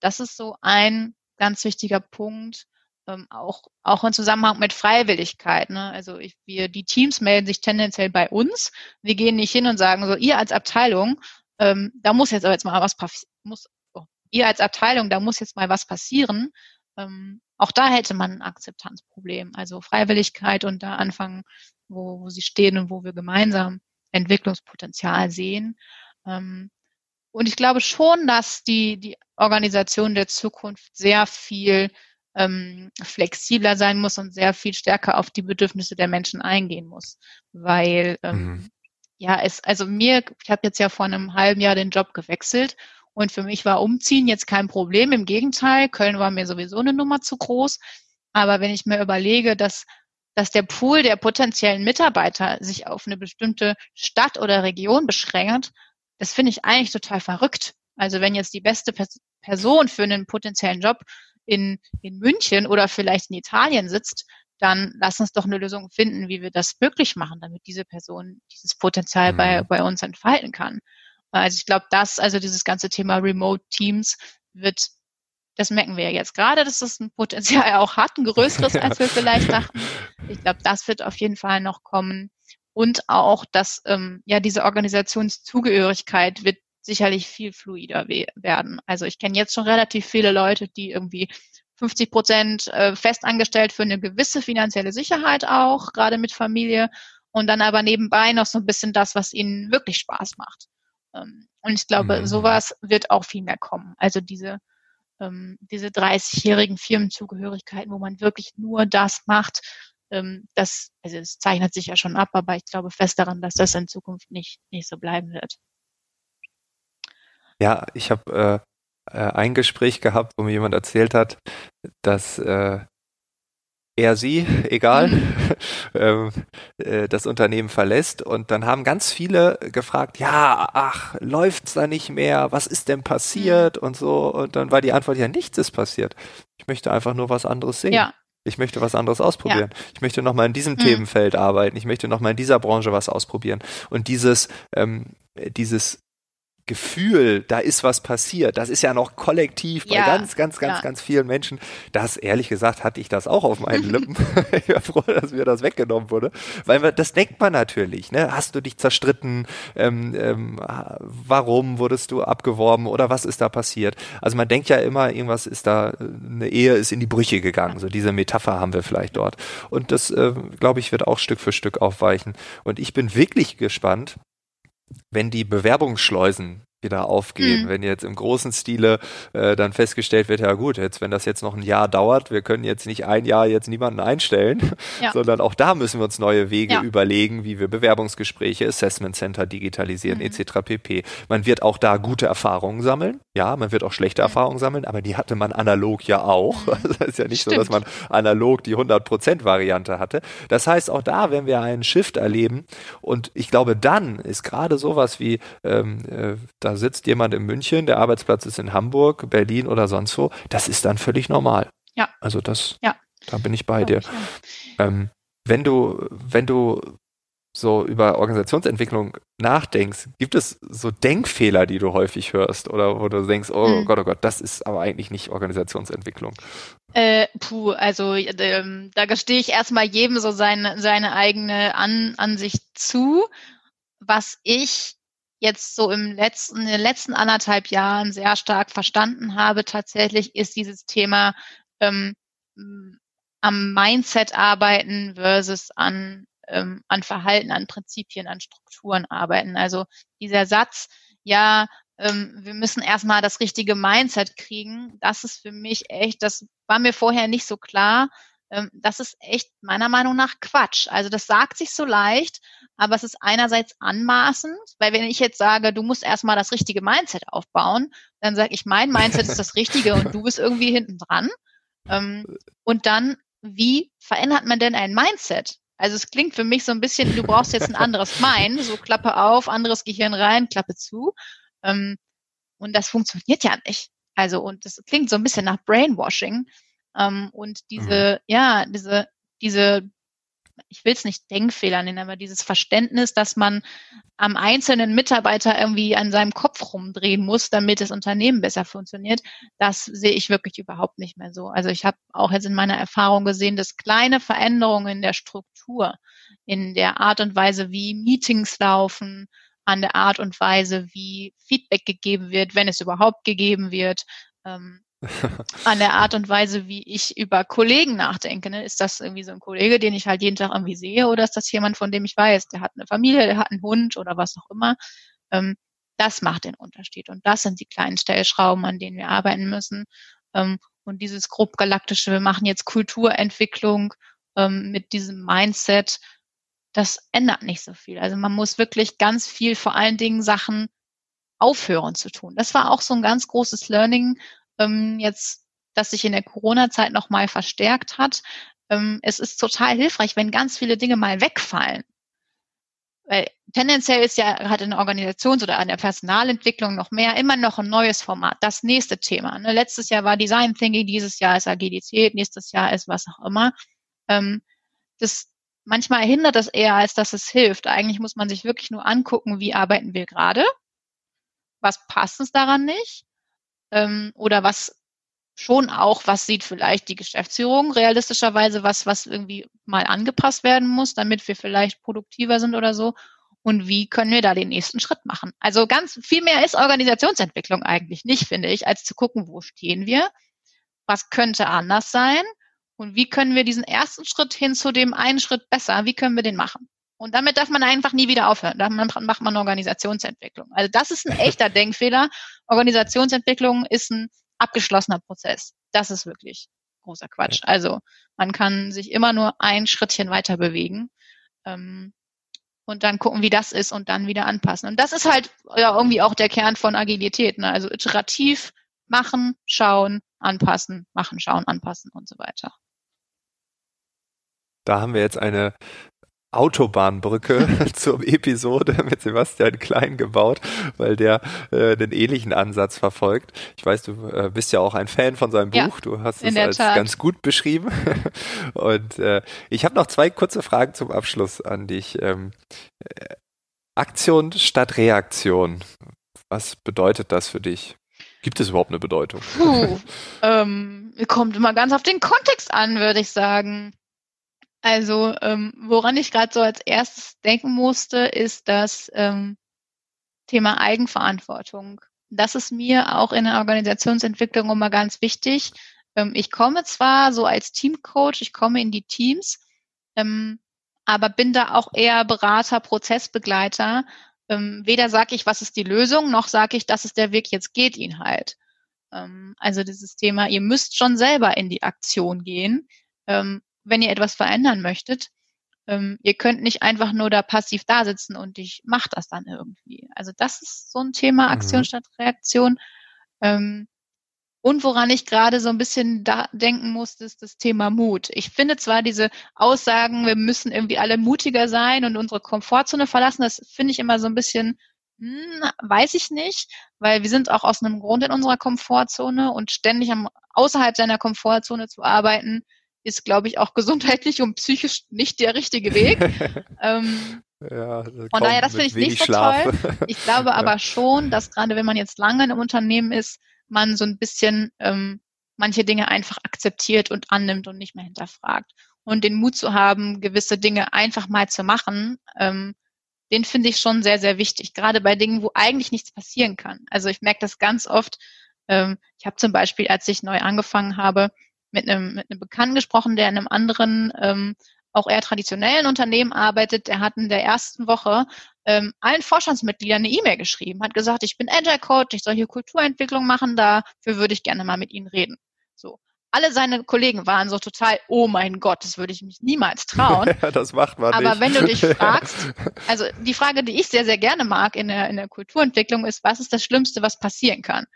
Das ist so ein ganz wichtiger Punkt, ähm, auch, auch im Zusammenhang mit Freiwilligkeit. Ne? Also ich, wir, die Teams melden sich tendenziell bei uns. Wir gehen nicht hin und sagen so, ihr als Abteilung, ähm, da muss jetzt aber jetzt mal was muss, oh, ihr als Abteilung, da muss jetzt mal was passieren. Ähm, auch da hätte man ein Akzeptanzproblem. Also Freiwilligkeit und da anfangen, wo, wo sie stehen und wo wir gemeinsam Entwicklungspotenzial sehen. Ähm, und ich glaube schon, dass die, die Organisation der Zukunft sehr viel ähm, flexibler sein muss und sehr viel stärker auf die Bedürfnisse der Menschen eingehen muss. Weil ähm, mhm. ja, es, also mir, ich habe jetzt ja vor einem halben Jahr den Job gewechselt und für mich war Umziehen jetzt kein Problem. Im Gegenteil, Köln war mir sowieso eine Nummer zu groß. Aber wenn ich mir überlege, dass dass der Pool der potenziellen Mitarbeiter sich auf eine bestimmte Stadt oder Region beschränkt, das finde ich eigentlich total verrückt. Also wenn jetzt die beste Person für einen potenziellen Job in, in München oder vielleicht in Italien sitzt, dann lass uns doch eine Lösung finden, wie wir das möglich machen, damit diese Person dieses Potenzial mhm. bei, bei uns entfalten kann. Also ich glaube, das, also dieses ganze Thema Remote Teams wird das merken wir ja jetzt gerade, dass das ein Potenzial auch hat, ein größeres, als wir vielleicht dachten. Ich glaube, das wird auf jeden Fall noch kommen. Und auch, dass ähm, ja diese Organisationszugehörigkeit wird sicherlich viel fluider werden. Also ich kenne jetzt schon relativ viele Leute, die irgendwie 50 Prozent äh, festangestellt für eine gewisse finanzielle Sicherheit auch, gerade mit Familie, und dann aber nebenbei noch so ein bisschen das, was ihnen wirklich Spaß macht. Ähm, und ich glaube, mhm. sowas wird auch viel mehr kommen. Also diese ähm, diese 30-jährigen Firmenzugehörigkeiten, wo man wirklich nur das macht, ähm, das, also es zeichnet sich ja schon ab, aber ich glaube fest daran, dass das in Zukunft nicht, nicht so bleiben wird. Ja, ich habe äh, äh, ein Gespräch gehabt, wo mir jemand erzählt hat, dass äh, er sie, egal, mhm. ähm, äh, das Unternehmen verlässt. Und dann haben ganz viele gefragt, ja, ach, läuft's da nicht mehr? Was ist denn passiert? Mhm. Und so. Und dann war die Antwort, ja, nichts ist passiert. Ich möchte einfach nur was anderes sehen. Ja. Ich möchte was anderes ausprobieren. Ja. Ich möchte nochmal in diesem mhm. Themenfeld arbeiten. Ich möchte nochmal in dieser Branche was ausprobieren. Und dieses, ähm, dieses Gefühl, da ist was passiert. Das ist ja noch kollektiv bei ganz, ganz, ganz, ja. ganz vielen Menschen. Das, ehrlich gesagt, hatte ich das auch auf meinen Lippen. ich war froh, dass mir das weggenommen wurde. Weil das denkt man natürlich. Ne? Hast du dich zerstritten? Ähm, ähm, warum wurdest du abgeworben? Oder was ist da passiert? Also man denkt ja immer, irgendwas ist da, eine Ehe ist in die Brüche gegangen. So diese Metapher haben wir vielleicht dort. Und das, äh, glaube ich, wird auch Stück für Stück aufweichen. Und ich bin wirklich gespannt, wenn die Bewerbungsschleusen wieder aufgehen. Mhm. Wenn jetzt im großen Stile äh, dann festgestellt wird, ja gut, jetzt wenn das jetzt noch ein Jahr dauert, wir können jetzt nicht ein Jahr jetzt niemanden einstellen, ja. sondern auch da müssen wir uns neue Wege ja. überlegen, wie wir Bewerbungsgespräche, Assessment Center digitalisieren mhm. etc. pp. Man wird auch da gute Erfahrungen sammeln. Ja, man wird auch schlechte mhm. Erfahrungen sammeln, aber die hatte man analog ja auch. Mhm. Das ist ja nicht Stimmt. so, dass man analog die 100% Variante hatte. Das heißt, auch da werden wir einen Shift erleben und ich glaube, dann ist gerade sowas wie ähm, äh, da sitzt jemand in München, der Arbeitsplatz ist in Hamburg, Berlin oder sonst wo, das ist dann völlig normal. Ja. Also das, ja. da bin ich bei dir. Ich, ja. ähm, wenn du, wenn du so über Organisationsentwicklung nachdenkst, gibt es so Denkfehler, die du häufig hörst oder wo du denkst, oh hm. Gott, oh Gott, das ist aber eigentlich nicht Organisationsentwicklung? Äh, puh, also ähm, da gestehe ich erstmal jedem so seine, seine eigene An Ansicht zu. Was ich jetzt so im letzten, in den letzten anderthalb Jahren sehr stark verstanden habe, tatsächlich ist dieses Thema ähm, am Mindset arbeiten versus an, ähm, an Verhalten, an Prinzipien, an Strukturen arbeiten. Also dieser Satz, ja, ähm, wir müssen erstmal das richtige Mindset kriegen, das ist für mich echt, das war mir vorher nicht so klar. Ähm, das ist echt meiner Meinung nach Quatsch. Also das sagt sich so leicht, aber es ist einerseits anmaßend, weil wenn ich jetzt sage, du musst erstmal das richtige Mindset aufbauen, dann sage ich, mein Mindset ist das Richtige und du bist irgendwie hinten dran. Ähm, und dann wie verändert man denn ein Mindset? Also es klingt für mich so ein bisschen, du brauchst jetzt ein anderes Mind, so Klappe auf, anderes Gehirn rein, Klappe zu. Ähm, und das funktioniert ja nicht. Also, und das klingt so ein bisschen nach Brainwashing. Ähm, und diese, mhm. ja, diese, diese ich will es nicht Denkfehler nennen, aber dieses Verständnis, dass man am einzelnen Mitarbeiter irgendwie an seinem Kopf rumdrehen muss, damit das Unternehmen besser funktioniert, das sehe ich wirklich überhaupt nicht mehr so. Also ich habe auch jetzt in meiner Erfahrung gesehen, dass kleine Veränderungen in der Struktur, in der Art und Weise, wie Meetings laufen, an der Art und Weise, wie Feedback gegeben wird, wenn es überhaupt gegeben wird, ähm, an der Art und Weise, wie ich über Kollegen nachdenke. Ne? Ist das irgendwie so ein Kollege, den ich halt jeden Tag irgendwie sehe, oder ist das jemand, von dem ich weiß, der hat eine Familie, der hat einen Hund oder was auch immer? Ähm, das macht den Unterschied. Und das sind die kleinen Stellschrauben, an denen wir arbeiten müssen. Ähm, und dieses grob galaktische, wir machen jetzt Kulturentwicklung ähm, mit diesem Mindset, das ändert nicht so viel. Also man muss wirklich ganz viel, vor allen Dingen Sachen aufhören zu tun. Das war auch so ein ganz großes Learning ähm, jetzt, das sich in der Corona-Zeit nochmal verstärkt hat. Ähm, es ist total hilfreich, wenn ganz viele Dinge mal wegfallen. Weil tendenziell ist ja gerade in der Organisations- oder an der Personalentwicklung noch mehr immer noch ein neues Format, das nächste Thema. Ne? Letztes Jahr war Design Thinking, dieses Jahr ist Agilität, nächstes Jahr ist was auch immer. Ähm, das manchmal hindert das eher, als dass es hilft. Eigentlich muss man sich wirklich nur angucken, wie arbeiten wir gerade, was passt uns daran nicht ähm, oder was schon auch, was sieht vielleicht die Geschäftsführung realistischerweise, was, was irgendwie mal angepasst werden muss, damit wir vielleicht produktiver sind oder so. Und wie können wir da den nächsten Schritt machen? Also ganz viel mehr ist Organisationsentwicklung eigentlich nicht, finde ich, als zu gucken, wo stehen wir? Was könnte anders sein? Und wie können wir diesen ersten Schritt hin zu dem einen Schritt besser? Wie können wir den machen? Und damit darf man einfach nie wieder aufhören. Dann macht man Organisationsentwicklung. Also das ist ein echter Denkfehler. Organisationsentwicklung ist ein abgeschlossener Prozess. Das ist wirklich großer Quatsch. Also man kann sich immer nur ein Schrittchen weiter bewegen ähm, und dann gucken, wie das ist und dann wieder anpassen. Und das ist halt ja irgendwie auch der Kern von Agilität. Ne? Also iterativ machen, schauen, anpassen, machen, schauen, anpassen und so weiter. Da haben wir jetzt eine Autobahnbrücke zur Episode mit Sebastian Klein gebaut, weil der äh, den ähnlichen Ansatz verfolgt. Ich weiß, du äh, bist ja auch ein Fan von seinem ja, Buch. Du hast es als Tat. ganz gut beschrieben. Und äh, ich habe noch zwei kurze Fragen zum Abschluss an dich. Ähm, äh, Aktion statt Reaktion. Was bedeutet das für dich? Gibt es überhaupt eine Bedeutung? Puh, ähm, kommt immer ganz auf den Kontext an, würde ich sagen. Also ähm, woran ich gerade so als erstes denken musste, ist das ähm, Thema Eigenverantwortung. Das ist mir auch in der Organisationsentwicklung immer ganz wichtig. Ähm, ich komme zwar so als Teamcoach, ich komme in die Teams, ähm, aber bin da auch eher Berater, Prozessbegleiter. Ähm, weder sage ich, was ist die Lösung, noch sage ich, das ist der Weg, jetzt geht ihn halt. Ähm, also dieses Thema, ihr müsst schon selber in die Aktion gehen. Ähm, wenn ihr etwas verändern möchtet, ähm, ihr könnt nicht einfach nur da passiv da sitzen und ich mache das dann irgendwie. Also das ist so ein Thema, mhm. Aktion mhm. statt Reaktion. Ähm, und woran ich gerade so ein bisschen da denken musste, ist das Thema Mut. Ich finde zwar diese Aussagen, wir müssen irgendwie alle mutiger sein und unsere Komfortzone verlassen, das finde ich immer so ein bisschen, hm, weiß ich nicht, weil wir sind auch aus einem Grund in unserer Komfortzone und ständig am, außerhalb seiner Komfortzone zu arbeiten, ist, glaube ich, auch gesundheitlich und psychisch nicht der richtige Weg. ähm, ja, von daher, das finde ich nicht so Schlaf. toll. Ich glaube ja. aber schon, dass gerade wenn man jetzt lange im Unternehmen ist, man so ein bisschen ähm, manche Dinge einfach akzeptiert und annimmt und nicht mehr hinterfragt. Und den Mut zu haben, gewisse Dinge einfach mal zu machen, ähm, den finde ich schon sehr, sehr wichtig. Gerade bei Dingen, wo eigentlich nichts passieren kann. Also ich merke das ganz oft. Ähm, ich habe zum Beispiel, als ich neu angefangen habe, mit einem, mit einem Bekannten gesprochen, der in einem anderen, ähm, auch eher traditionellen Unternehmen arbeitet. Der hat in der ersten Woche ähm, allen Vorstandsmitgliedern eine E-Mail geschrieben, hat gesagt, ich bin Agile Coach, ich soll hier Kulturentwicklung machen, dafür würde ich gerne mal mit Ihnen reden. So. Alle seine Kollegen waren so total, oh mein Gott, das würde ich mich niemals trauen. Ja, das macht man Aber nicht. wenn du dich fragst, also die Frage, die ich sehr, sehr gerne mag in der, in der Kulturentwicklung ist, was ist das Schlimmste, was passieren kann?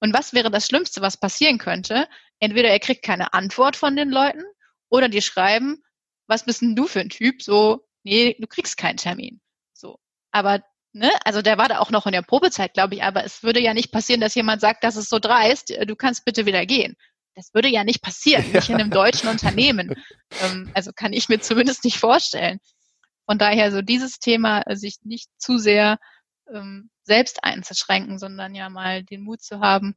Und was wäre das Schlimmste, was passieren könnte? Entweder er kriegt keine Antwort von den Leuten oder die schreiben, was bist denn du für ein Typ? So, nee, du kriegst keinen Termin. So. Aber, ne, also der war da auch noch in der Probezeit, glaube ich, aber es würde ja nicht passieren, dass jemand sagt, das ist so dreist, äh, du kannst bitte wieder gehen. Das würde ja nicht passieren, nicht in einem deutschen Unternehmen. Ähm, also kann ich mir zumindest nicht vorstellen. Von daher so dieses Thema, äh, sich nicht zu sehr ähm, selbst einzuschränken, sondern ja mal den Mut zu haben,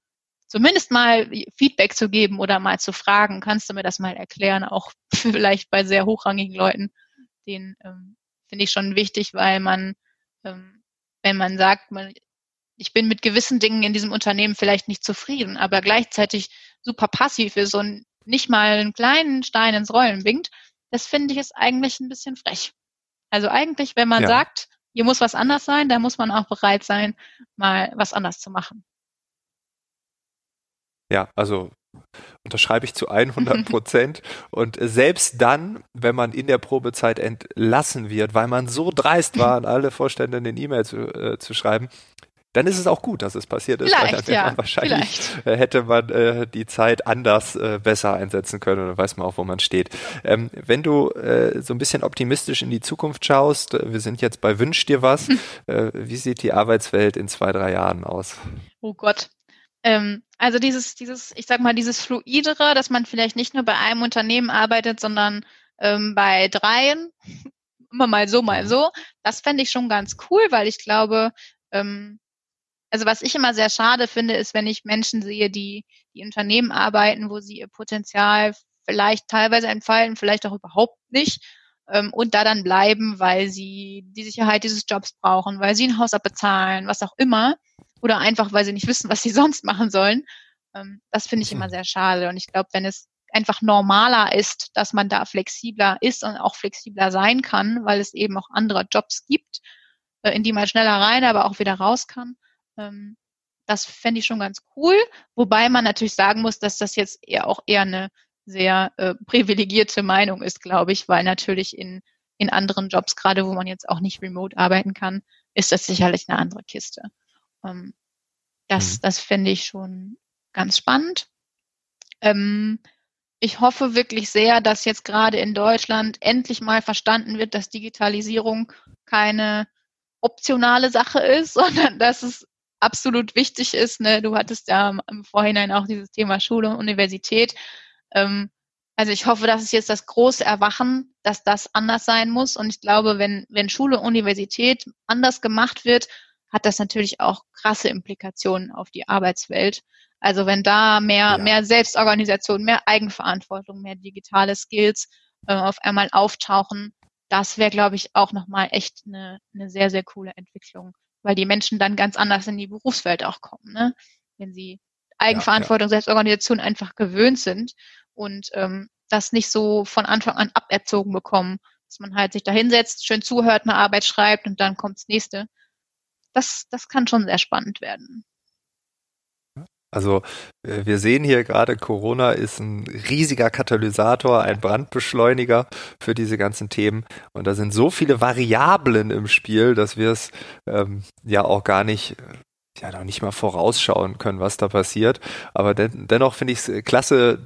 zumindest mal Feedback zu geben oder mal zu fragen, kannst du mir das mal erklären, auch vielleicht bei sehr hochrangigen Leuten, den ähm, finde ich schon wichtig, weil man, ähm, wenn man sagt, man, ich bin mit gewissen Dingen in diesem Unternehmen vielleicht nicht zufrieden, aber gleichzeitig super passiv ist und nicht mal einen kleinen Stein ins Rollen winkt, das finde ich ist eigentlich ein bisschen frech. Also eigentlich, wenn man ja. sagt, hier muss was anders sein, da muss man auch bereit sein, mal was anders zu machen. Ja, also unterschreibe ich zu 100 Prozent. und selbst dann, wenn man in der Probezeit entlassen wird, weil man so dreist war, an alle Vorstände eine E-Mail zu, äh, zu schreiben, dann ist es auch gut, dass es passiert ist. Vielleicht, weil ja, wahrscheinlich vielleicht. hätte man äh, die Zeit anders äh, besser einsetzen können und dann weiß man auch, wo man steht. Ähm, wenn du äh, so ein bisschen optimistisch in die Zukunft schaust, äh, wir sind jetzt bei Wünsch dir was, hm. wie sieht die Arbeitswelt in zwei, drei Jahren aus? Oh Gott, ähm, also dieses, dieses, ich sag mal, dieses Fluidere, dass man vielleicht nicht nur bei einem Unternehmen arbeitet, sondern ähm, bei dreien, immer mal so, mal so, das fände ich schon ganz cool, weil ich glaube, ähm, also was ich immer sehr schade finde, ist, wenn ich Menschen sehe, die, die Unternehmen arbeiten, wo sie ihr Potenzial vielleicht teilweise entfalten, vielleicht auch überhaupt nicht ähm, und da dann bleiben, weil sie die Sicherheit dieses Jobs brauchen, weil sie ein Haus abbezahlen, was auch immer oder einfach, weil sie nicht wissen, was sie sonst machen sollen. Ähm, das finde ich immer mhm. sehr schade. Und ich glaube, wenn es einfach normaler ist, dass man da flexibler ist und auch flexibler sein kann, weil es eben auch andere Jobs gibt, äh, in die man schneller rein, aber auch wieder raus kann. Ähm, das fände ich schon ganz cool. Wobei man natürlich sagen muss, dass das jetzt eher auch eher eine sehr äh, privilegierte Meinung ist, glaube ich, weil natürlich in, in anderen Jobs, gerade wo man jetzt auch nicht remote arbeiten kann, ist das sicherlich eine andere Kiste. Ähm, das, mhm. das finde ich schon ganz spannend. Ähm, ich hoffe wirklich sehr, dass jetzt gerade in Deutschland endlich mal verstanden wird, dass Digitalisierung keine optionale Sache ist, sondern dass es absolut wichtig ist. Ne? Du hattest ja im Vorhinein auch dieses Thema Schule und Universität. Ähm, also ich hoffe, das ist jetzt das große Erwachen, dass das anders sein muss. Und ich glaube, wenn, wenn Schule und Universität anders gemacht wird, hat das natürlich auch krasse Implikationen auf die Arbeitswelt. Also wenn da mehr, ja. mehr Selbstorganisation, mehr Eigenverantwortung, mehr digitale Skills äh, auf einmal auftauchen, das wäre, glaube ich, auch nochmal echt eine, eine sehr, sehr coole Entwicklung, weil die Menschen dann ganz anders in die Berufswelt auch kommen, ne? wenn sie Eigenverantwortung, ja, ja. Selbstorganisation einfach gewöhnt sind und ähm, das nicht so von Anfang an aberzogen bekommen, dass man halt sich da hinsetzt, schön zuhört, eine Arbeit schreibt und dann kommt das nächste, das, das kann schon sehr spannend werden. Also äh, wir sehen hier gerade, Corona ist ein riesiger Katalysator, ein Brandbeschleuniger für diese ganzen Themen. Und da sind so viele Variablen im Spiel, dass wir es ähm, ja auch gar nicht ja noch nicht mal vorausschauen können, was da passiert. Aber den, dennoch finde ich es äh, klasse,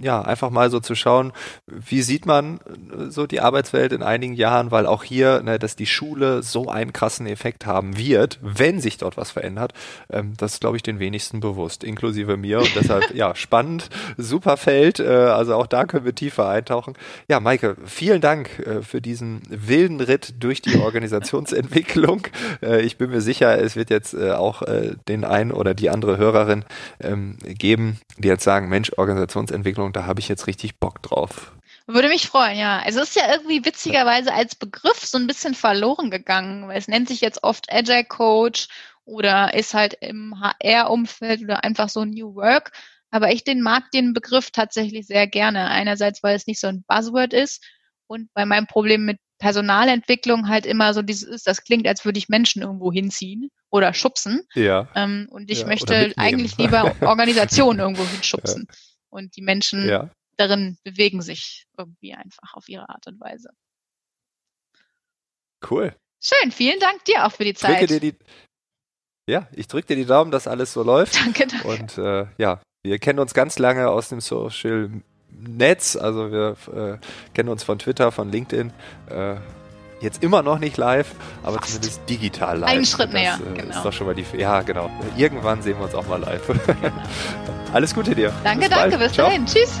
ja, einfach mal so zu schauen, wie sieht man äh, so die Arbeitswelt in einigen Jahren, weil auch hier, ne, dass die Schule so einen krassen Effekt haben wird, wenn sich dort was verändert, ähm, das ist, glaube ich, den wenigsten bewusst, inklusive mir. Und deshalb, ja, spannend, super Feld. Äh, also auch da können wir tiefer eintauchen. Ja, Maike, vielen Dank äh, für diesen wilden Ritt durch die Organisationsentwicklung. Äh, ich bin mir sicher, es wird jetzt äh, auch den einen oder die andere Hörerin ähm, geben, die jetzt sagen, Mensch, Organisationsentwicklung, da habe ich jetzt richtig Bock drauf. Würde mich freuen, ja. Also es ist ja irgendwie witzigerweise als Begriff so ein bisschen verloren gegangen, weil es nennt sich jetzt oft Agile Coach oder ist halt im HR-Umfeld oder einfach so New Work. Aber ich den mag den Begriff tatsächlich sehr gerne. Einerseits, weil es nicht so ein Buzzword ist und bei meinem Problem mit Personalentwicklung halt immer so dieses ist, das klingt, als würde ich Menschen irgendwo hinziehen oder schubsen. Ja. Ähm, und ich ja, möchte eigentlich lieber Organisationen irgendwo hinschubsen. Ja. Und die Menschen ja. darin bewegen sich irgendwie einfach auf ihre Art und Weise. Cool. Schön, vielen Dank dir auch für die Zeit. Drücke dir die, ja, ich drücke dir die Daumen, dass alles so läuft. Danke, danke. Und äh, ja, wir kennen uns ganz lange aus dem Social Netz, also wir äh, kennen uns von Twitter, von LinkedIn. Äh, jetzt immer noch nicht live, aber Fast. zumindest digital live. Einen Schritt näher, das, äh, genau. Ist doch schon mal die, ja, genau. Irgendwann sehen wir uns auch mal live. Genau. Alles Gute dir. Danke, bis danke. Bis Ciao. dahin. Tschüss.